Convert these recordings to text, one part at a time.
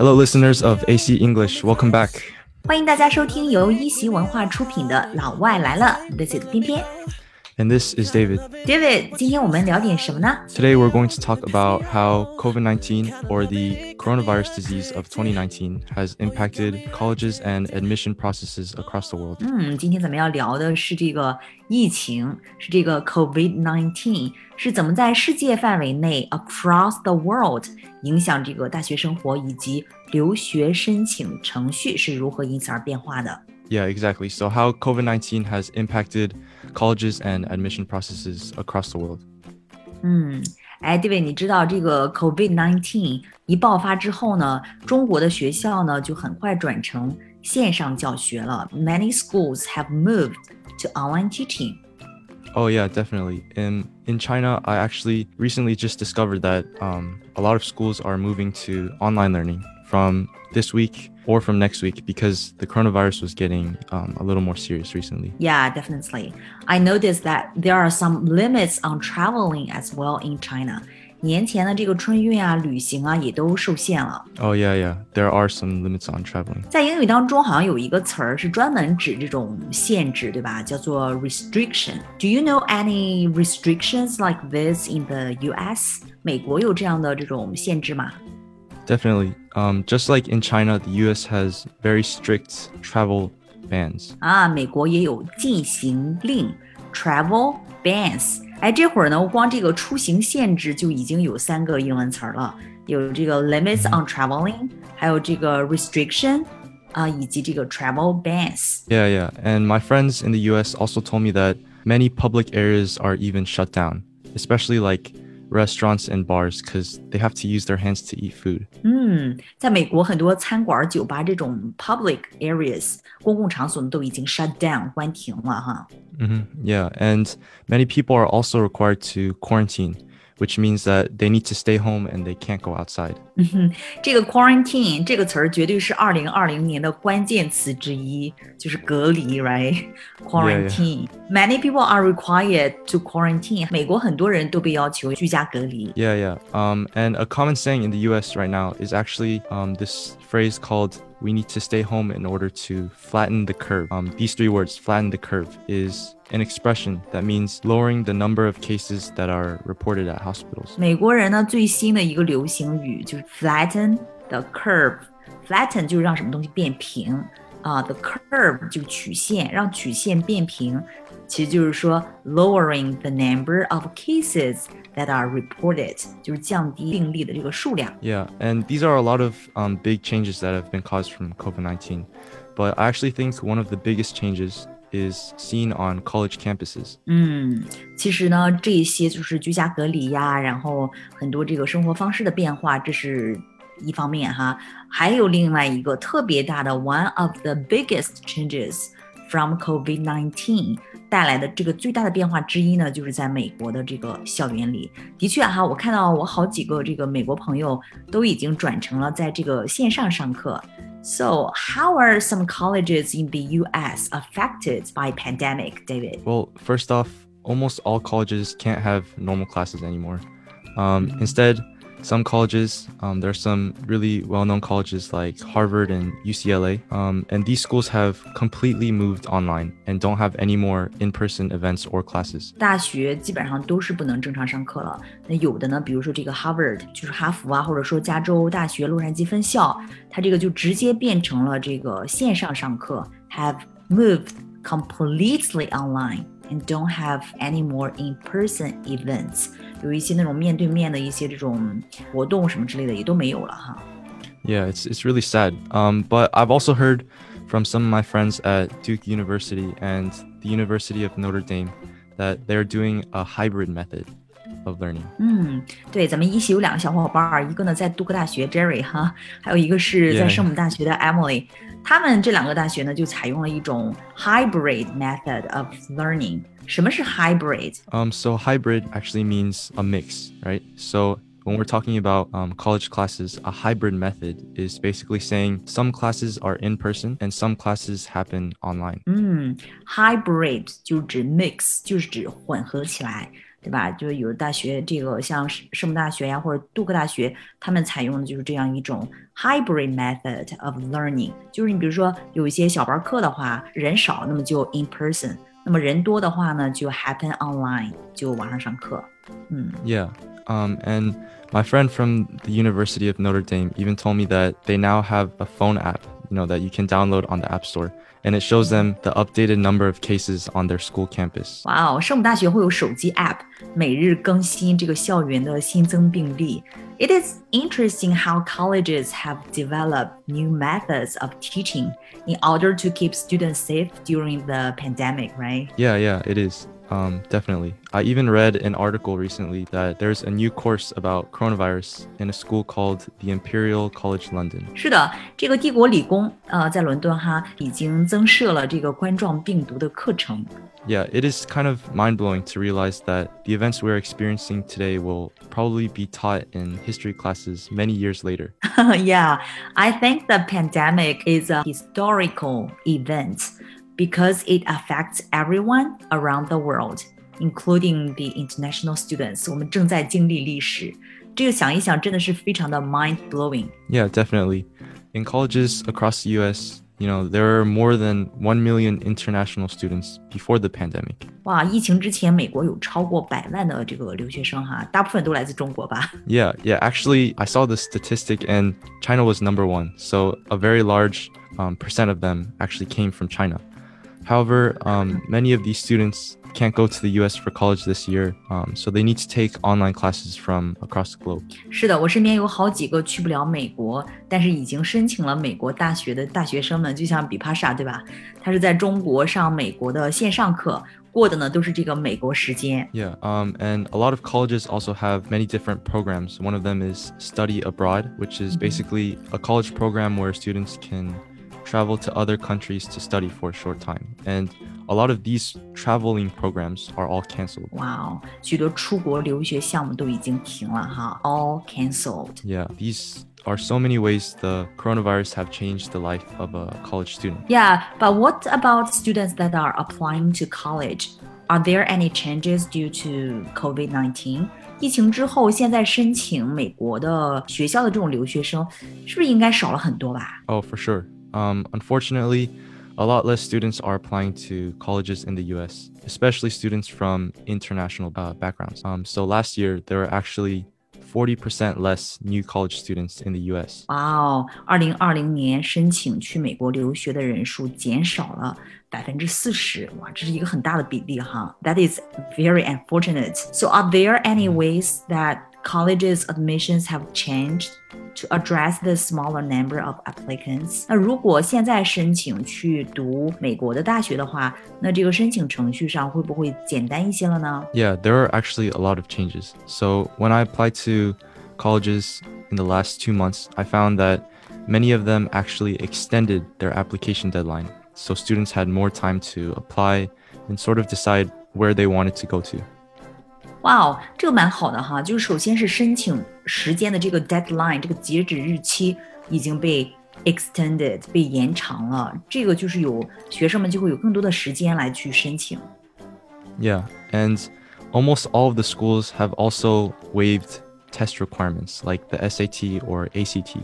Hello, listeners of AC English. Welcome back. 欢迎大家收听由一席文化出品的《老外来了》，我是翩翩。And this is David. David，今天我们聊点什么呢？ Today, we're going to talk about how COVID 19 or the coronavirus disease of 2019 has impacted colleges and admission processes across the world. 嗯，今天咱们要聊的是这个疫情，是这个 COVID-19 是怎么在世界范围内 across the world 影响这个大学生活，以及留学申请程序是如何因此而变化的。 Yeah, exactly. So, how COVID 19 has impacted colleges and admission processes across the world. 嗯，哎，David，你知道这个 COVID-19 一爆发之后呢，中国的学校呢就很快转成线上教学了。Many schools have moved to online teaching. Oh yeah, definitely. In in China, I actually recently just discovered that um, a lot of schools are moving to online learning from this week or from next week because the coronavirus was getting um, a little more serious recently. Yeah, definitely. I noticed that there are some limits on traveling as well in China. 年前的这个春运啊、旅行啊也都受限了。 Oh yeah, yeah. There are some limits on traveling. 在英语当中，好像有一个词儿是专门指这种限制，对吧？叫做 restriction。Do you know any restrictions like this in the U.S.？美国有这样的这种限制吗？ Definitely. Um, just like in China, the U.S. has very strict travel bans. 啊，美国也有禁行令 （travel bans）。哎，这会儿呢，光这个出行限制就已经有三个英文词儿了，有这个 limits on traveling，还有这个 restriction，啊，以及这个 travel bans。 Yeah, yeah. And my friends in the U.S. also told me that many public areas are even shut down, especially like restaurants and bars, because they have to use their hands to eat food. 嗯，在美国很多餐馆、酒吧这种 public areas 公共场所都已经 shut down 关停了哈。 hmm Yeah, and many people are also required to quarantine, which means that they need to stay home and they can't go outside. 嗯哼，这个 quarantine 这个词儿绝对是二零二零年的关键词之一，就是隔离，right？quarantine。Many people are required to quarantine。美国很多人都被要求居家隔离。 Yeah, yeah. Um, and a common saying in the U.S. right now is actually um, this phrase called "We need to stay home in order to flatten the curve." Um, these three words, "flatten the curve," is an expression that means lowering the number of cases that are reported at hospitals. 美国人呢最新的一个流行语就是 flatten the curve。flatten 就是让什么东西变平 啊、t h e curve 就曲线，让曲线变平，其实就是说 lowering the number of cases that are reported，就是降低病例的这个数量。 Yeah, and these are a lot of um, big changes that have been caused from COVID 19. But I actually think one of the biggest changes is seen on college campuses. 嗯，其实呢，这些就是居家隔离呀，然后很多这个生活方式的变化，这是一方面哈。 还有另外一个特别大的 one of the biggest changes from COVID-19 带来的这个最大的变化之一呢，就是在美国的这个校园里。的确哈，我看到我好几个这个美国朋友都已经转成了在这个线上上课。So, how are some colleges in the U.S. affected by pandemic, David? Well, first off, almost all colleges can't have normal classes anymore. Um, instead, some colleges, um, there are some really well known colleges like Harvard and UCLA, um, and these schools have completely moved online and don't have any more in person events or classes. 大学基本上都是不能正常上课了。那有的呢，比如说这个 Harvard，就是哈佛啊，或者说加州大学洛杉矶分校，它这个就直接变成了这个线上上课，have moved completely online and don't have any more in-person events。 有一些那种面对面的一些这种活动什么之类的也都没有了哈。 Yeah, it's it's really sad. Um, but I've also heard from some of my friends at Duke University and the University of Notre Dame that they're doing a hybrid method of learning. 嗯，对，咱们一起有两个小伙伴儿，一个呢在杜克大学 Jerry 哈，还有一个是在 Yeah. 圣母大学的 Emily。他们这两个大学呢，就采用了一种 hybrid method of learning。什么是 hybrid？ Um, so hybrid actually means a mix, right? So when we're talking about um, college classes, a hybrid method is basically saying some classes are in person and some classes happen online. 嗯，hybrid 就指 mix，就是指混合起来。 对吧？就是有的大学，这个像圣母大学呀，或者杜克大学，他们采用的就是这样一种 hybrid method of learning。就是你比如说有一些小班课的话，人少，那么就 in person；那么人多的话呢，就 happen online，就网上上课。嗯，Yeah. Um, and my friend from the University of Notre Dame even told me that they now have a phone app, you know, that you can download on the App Store and it shows them the updated number of cases on their school campus. 哇哦，圣母大学会有手机 App，每日更新这个校园的新增病例。It is interesting how colleges have developed new methods of teaching in order to keep students safe during the pandemic, right? Yeah, yeah, it is. Um, definitely. I even read an article recently that there's a new course about coronavirus in a school called the Imperial College London. 是的，这个帝国理工呃在伦敦哈已经增设了这个冠状病毒的课程。Yeah, it is kind of mind blowing to realize that the events we're experiencing today will probably be taught in history classes many years later. yeah, I think the pandemic is a historical event because it affects everyone around the world, including the international students. 我们正在经历历史，这个想一想真的是非常的 mind blowing. Yeah, definitely. In colleges across the U.S., you know, there are more than 1 million international students before the pandemic. 哇，疫情之前，美国有超过百万的这个留学生哈，大部分都来自中国吧？Yeah, yeah. Actually, I saw the statistic, and China was number one. So a very large um, percent of them actually came from China. However, um, many of these students can't go to the U.S. for college this year, um, so they need to take online classes from across the globe. 是的，我身边有好几个去不了美国，但是已经申请了美国大学的大学生们，就像比帕莎，对吧？他是在中国上美国的线上课。过的呢都是这个美国时间。Yeah, um, and a lot of colleges also have many different programs. One of them is Study Abroad, which is basically a college program where students can travel to other countries to study for a short time. And a lot of these traveling programs are all canceled. Wow, 许多出国留学项目都已经停了哈，all canceled. Yeah, these are so many ways the coronavirus have changed the life of a college student. Yeah, but what about students that are applying to college? Are there any changes due to COVID-19? 疫情之后，现在申请美国的学校的这种留学生，是不是应该少了很多吧？Oh, for sure. Um, unfortunately, a lot less students are applying to colleges in the US, especially students from international uh, backgrounds. Um, so last year, there were actually 40% less new college students in the US. 哇哦，二零二零年申请去美国留学的人数减少了百分之四十，哇，这是一个很大的比例哈。That is very unfortunate. So are there any ways that colleges admissions have changed to address the smaller number of applicants。那如果现在申请去读美国的大学的话，那这个申请程序上会不会简单一些了呢？Yeah, there are actually a lot of changes. So when I applied to colleges in the last two months, I found that many of them actually extended their application deadline. So students had more time to apply and sort of decide where they wanted to go to. 哇哦，这个蛮好的哈，就是首先是申请时间的这个 deadline，这个截止日期已经被 extended 被延长了，这个就是有学生们就会有更多的时间来去申请。Yeah, and almost all of the schools have also waived test requirements like the SAT or ACT.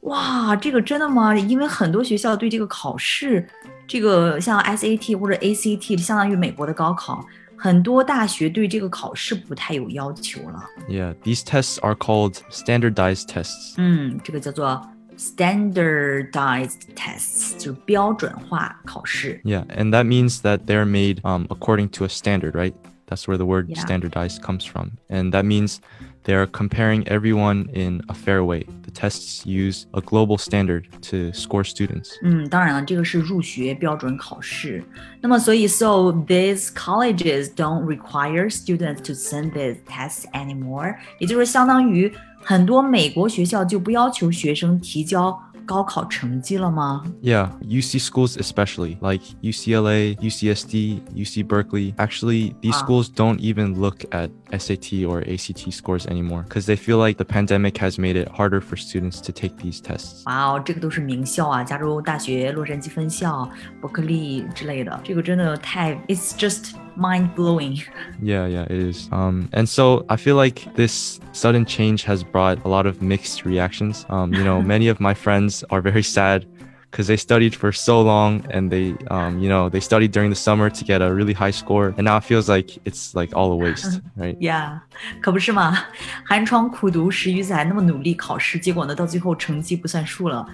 哇，这个真的吗？因为很多学校对这个考试，这个像 SAT 或者 ACT，相当于美国的高考。 很多大学对这个考试不太有要求了。Yeah, these tests are called standardized tests. 嗯，这个叫做 standardized tests，就是标准化考试。Yeah, and that means that they're made um, according to a standard, right? That's where the word yeah. standardized comes from. And that means they're comparing everyone in a fair way. The tests use a global standard to score students. 嗯，当然了，这个是入学标准考试。那么，所以，so these colleges don't require students to send these tests anymore。也就是相当于很多美国学校就不要求学生提交 高考成绩了吗？Yeah, UC schools especially, like UCLA, UCSD, UC Berkeley. Actually, these schools don't even look at SAT or ACT scores anymore because they feel like the pandemic has made it harder for students to take these tests. 哇哦，这个都是名校啊，加州大学洛杉矶分校、伯克利之类的，这个真的太，it's just mind blowing. Yeah, yeah, it is. Um, and so I feel like this sudden change has brought a lot of mixed reactions. Um, you know, many of my friends are very sad because they studied for so long and they, um, you know, they studied during the summer to get a really high score, and now it feels like it's like all a waste, right? Yeah，可不是嘛，寒窗苦读十余载，那么努力考试，结果呢，到最后成绩不算数了。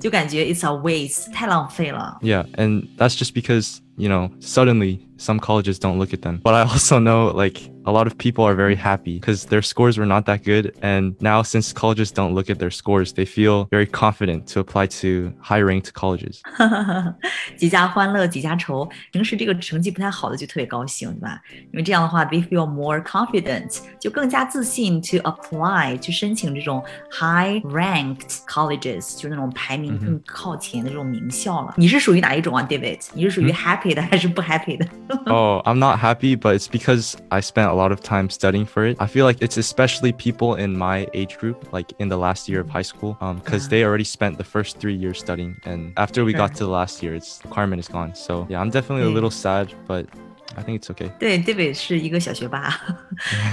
就感觉 it's a waste，太浪费了。Yeah, and that's just because you know suddenly some colleges don't look at them. But I also know like a lot of people are very happy because their scores were not that good. And now since colleges don't look at their scores, they feel very confident to apply to high ranked colleges. 几家欢乐几家愁，平时这个成绩不太好的就特别高兴，对吧？因为这样的话，they feel more confident，就更加自信 to apply 去申请这种 high ranked colleges，就那种排名 更靠前的这种名校了。你是属于哪一种啊，David？你是属于 happy 的还是不 happy 的？oh, I'm not happy, but it's because I spent a lot of time studying for it. I feel like it's especially people in my age group, like in the last year of high school, because um, they already spent the first three years studying, and after we got to the last year, its requirement is gone. So yeah, I'm definitely a little sad, but I think it's okay. 对，David 是一个小学霸，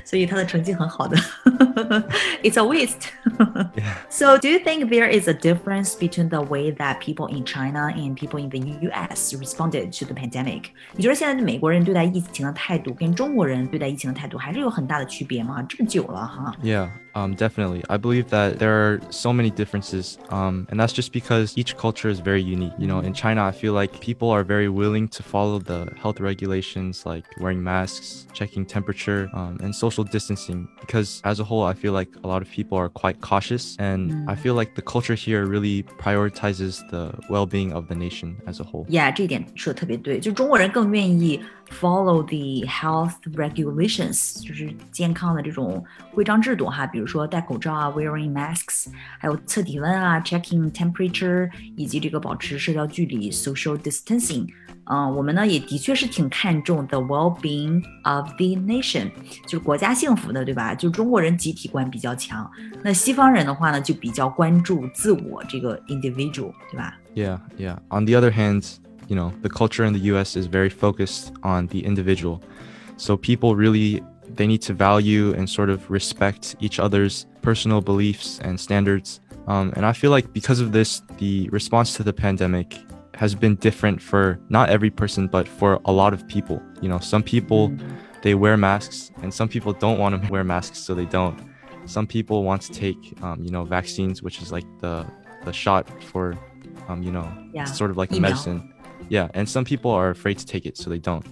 所以他的成绩很好的。it's a waste. So, do you think there is a difference between the way that people in China and people in the U.S. responded to the pandemic? 你觉得现在美国人对待疫情的态度跟中国人对待疫情的态度还是有很大的区别吗？这么久了哈。Yeah. Um, definitely. I believe that there are so many differences, um, and that's just because each culture is very unique. You know, in China, I feel like people are very willing to follow the health regulations like wearing masks, checking temperature, um, and social distancing because as a whole, I feel like a lot of people are quite cautious, and mm. I feel like the culture here really prioritizes the well-being of the nation as a whole. Yeah，这一点说的特别对，就中国人更愿意 follow the health regulations，就是健康的这种规章制度哈，比如说戴口罩啊，wearing masks，还有测体温啊，checking temperature，以及这个保持社交距离，social distancing。嗯，我们呢也的确是挺看重 the well-being of the nation，就是国家幸福的，对吧？就中国人集体观比较强，那西方人的话呢就比较关注自我这个 individual，对吧？Yeah, yeah. On the other hand, you know, the culture in the U.S. is very focused on the individual, so people really they need to value and sort of respect each other's personal beliefs and standards. Um, and I feel like because of this, the response to the pandemic has been different for not every person, but for a lot of people. You know, some people they wear masks, and some people don't want to wear masks, so they don't. Some people want to take, um, you know, vaccines, which is like the the shot for, um, you know, yeah. sort of like a medicine. Yeah, and some people are afraid to take it, so they don't.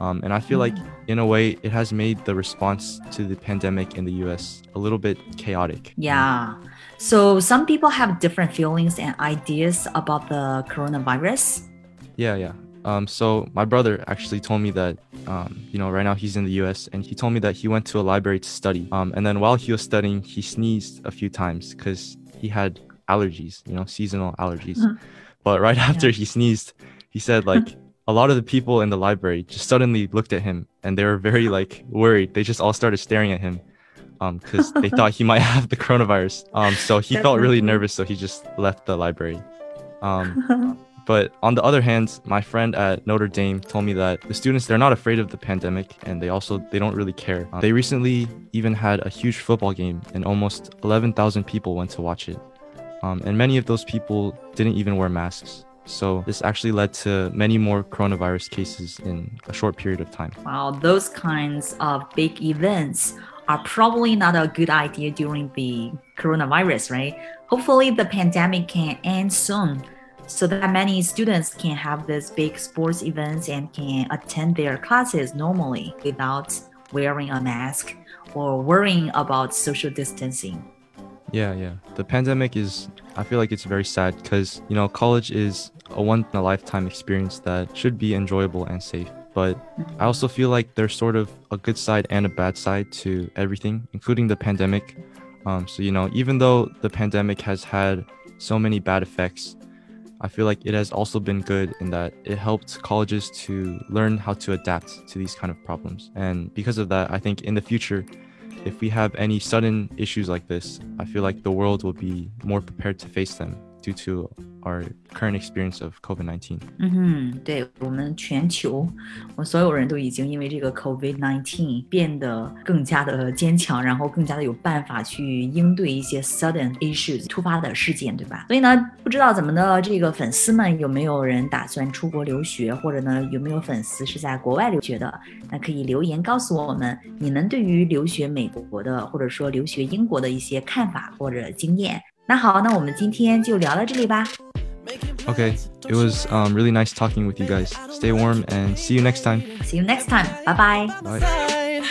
Um, and I feel like, mm. in a way, it has made the response to the pandemic in the US a little bit chaotic. Yeah. So some people have different feelings and ideas about the coronavirus. Yeah, yeah. Um, so my brother actually told me that, um, you know, right now he's in the U.S. and he told me that he went to a library to study. Um, and then while he was studying, he sneezed a few times because he had allergies, you know, seasonal allergies. Mm-hmm. But right after yeah. he sneezed, he said like a lot of the people in the library just suddenly looked at him and they were very like worried. They just all started staring at him because um, they thought he might have the coronavirus. Um, so he felt really nervous, so he just left the library. Um, but on the other hand, my friend at Notre Dame told me that the students they're not afraid of the pandemic, and they also they don't really care. Um, they recently even had a huge football game, and almost 11,000 people went to watch it. Um, and many of those people didn't even wear masks. So this actually led to many more coronavirus cases in a short period of time. Wow, those kinds of big events are probably not a good idea during the coronavirus, right? Hopefully, the pandemic can end soon so that many students can have these big sports events and can attend their classes normally without wearing a mask or worrying about social distancing. Yeah, yeah. The pandemic is, I feel like it's very sad because, you know, college is a one in a lifetime experience that should be enjoyable and safe but I also feel like there's sort of a good side and a bad side to everything, including the pandemic. Um, so, you know, even though the pandemic has had so many bad effects, I feel like it has also been good in that it helped colleges to learn how to adapt to these kind of problems. And because of that, I think in the future, if we have any sudden issues like this, I feel like the world will be more prepared to face them due to our current experience of COVID 19. 嗯哼，对我们全球，我所有人都已经因为这个 COVID-19 变得更加的坚强，然后更加的有办法去应对一些 sudden issues 突发的事件，对吧？所以呢，不知道咱们的这个粉丝们有没有人打算出国留学，或者呢有没有粉丝是在国外留学的？那可以留言告诉我们你们对于留学美国的，或者说留学英国的一些看法或者经验。那好，那我们今天就聊到这里吧。 Okay, it was um, really nice talking with you guys. Stay warm and see you next time. See you next time. Bye bye. Bye.